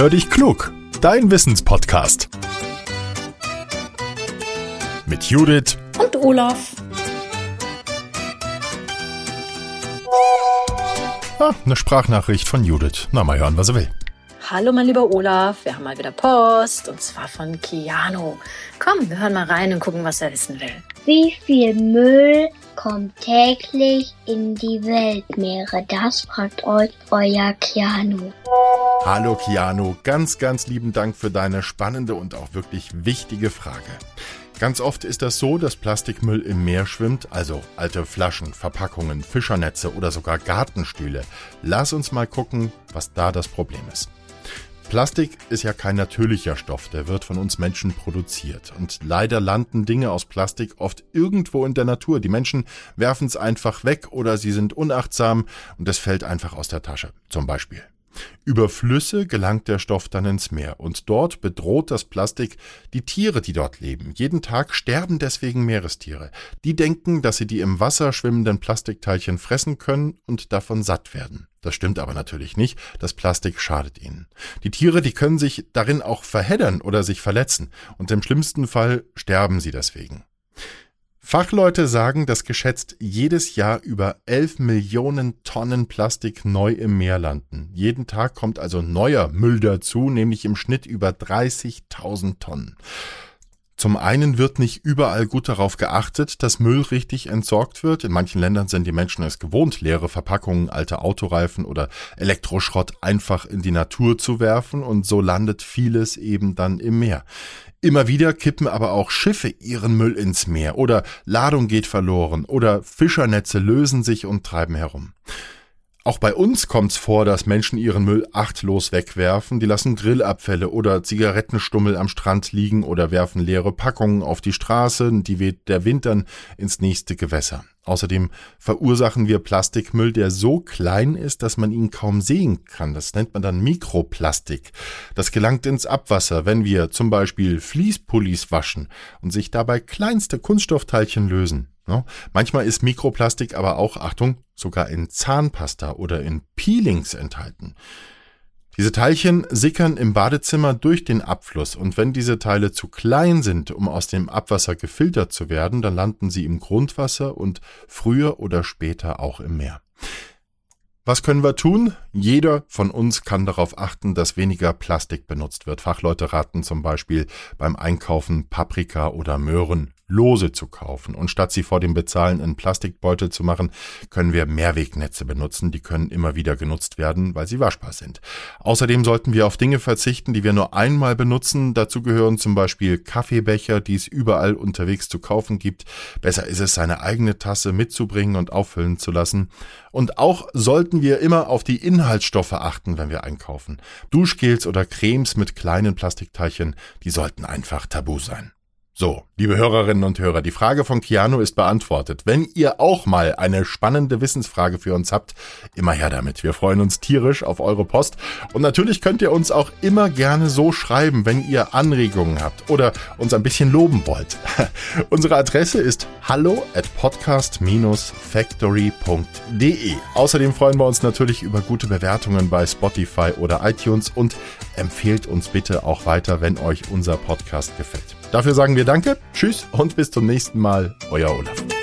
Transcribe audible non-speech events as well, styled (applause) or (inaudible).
Hör dich klug, dein Wissenspodcast. Mit Judith und Olaf. Ah, eine Sprachnachricht von Judith. Na, mal hören, was er will. Hallo, mein lieber Olaf. Wir haben mal wieder Post und zwar von Keanu. Komm, wir hören mal rein und gucken, was er wissen will. Wie viel Müll kommt täglich in die Weltmeere? Das fragt euch euer Keanu. Hallo Keanu, ganz, ganz lieben Dank für deine spannende und auch wirklich wichtige Frage. Ganz oft ist das so, dass Plastikmüll im Meer schwimmt, also alte Flaschen, Verpackungen, Fischernetze oder sogar Gartenstühle. Lass uns mal gucken, was da das Problem ist. Plastik ist ja kein natürlicher Stoff, der wird von uns Menschen produziert. Und leider landen Dinge aus Plastik oft irgendwo in der Natur. Die Menschen werfen es einfach weg oder sie sind unachtsam und es fällt einfach aus der Tasche, zum Beispiel. Über Flüsse gelangt der Stoff dann ins Meer und dort bedroht das Plastik die Tiere, die dort leben. Jeden Tag sterben deswegen Meerestiere. Die denken, dass sie die im Wasser schwimmenden Plastikteilchen fressen können und davon satt werden. Das stimmt aber natürlich nicht. Das Plastik schadet ihnen. Die Tiere, die können sich darin auch verheddern oder sich verletzen und im schlimmsten Fall sterben sie deswegen. Fachleute sagen, dass geschätzt jedes Jahr über 11 Millionen Tonnen Plastik neu im Meer landen. Jeden Tag kommt also neuer Müll dazu, nämlich im Schnitt über 30.000 Tonnen. Zum einen wird nicht überall gut darauf geachtet, dass Müll richtig entsorgt wird. In manchen Ländern sind die Menschen es gewohnt, leere Verpackungen, alte Autoreifen oder Elektroschrott einfach in die Natur zu werfen und so landet vieles eben dann im Meer. Immer wieder kippen aber auch Schiffe ihren Müll ins Meer oder Ladung geht verloren oder Fischernetze lösen sich und treiben herum. Auch bei uns kommt's vor, dass Menschen ihren Müll achtlos wegwerfen. Die lassen Grillabfälle oder Zigarettenstummel am Strand liegen oder werfen leere Packungen auf die Straße, die weht der Wind dann ins nächste Gewässer. Außerdem verursachen wir Plastikmüll, der so klein ist, dass man ihn kaum sehen kann. Das nennt man dann Mikroplastik. Das gelangt ins Abwasser, wenn wir zum Beispiel Fließpullis waschen und sich dabei kleinste Kunststoffteilchen lösen. Manchmal ist Mikroplastik aber auch, Achtung, sogar in Zahnpasta oder in Peelings enthalten. Diese Teilchen sickern im Badezimmer durch den Abfluss und wenn diese Teile zu klein sind, um aus dem Abwasser gefiltert zu werden, dann landen sie im Grundwasser und früher oder später auch im Meer. Was können wir tun? Jeder von uns kann darauf achten, dass weniger Plastik benutzt wird. Fachleute raten zum Beispiel beim Einkaufen Paprika oder Möhren lose zu kaufen. Und statt sie vor dem Bezahlen in Plastikbeutel zu machen, können wir Mehrwegnetze benutzen. Die können immer wieder genutzt werden, weil sie waschbar sind. Außerdem sollten wir auf Dinge verzichten, die wir nur einmal benutzen. Dazu gehören zum Beispiel Kaffeebecher, die es überall unterwegs zu kaufen gibt. Besser ist es, seine eigene Tasse mitzubringen und auffüllen zu lassen. Und auch sollten wir immer auf die Inhaltsstoffe achten, wenn wir einkaufen. Duschgels oder Cremes mit kleinen Plastikteilchen, die sollten einfach tabu sein. So, liebe Hörerinnen und Hörer, die Frage von Keanu ist beantwortet. Wenn ihr auch mal eine spannende Wissensfrage für uns habt, immer her damit. Wir freuen uns tierisch auf eure Post. Und natürlich könnt ihr uns auch immer gerne so schreiben, wenn ihr Anregungen habt oder uns ein bisschen loben wollt. (laughs) Unsere Adresse ist hallo at podcast-factory.de. Außerdem freuen wir uns natürlich über gute Bewertungen bei Spotify oder iTunes und empfehlt uns bitte auch weiter, wenn euch unser Podcast gefällt. Dafür sagen wir Danke, Tschüss und bis zum nächsten Mal. Euer Olaf.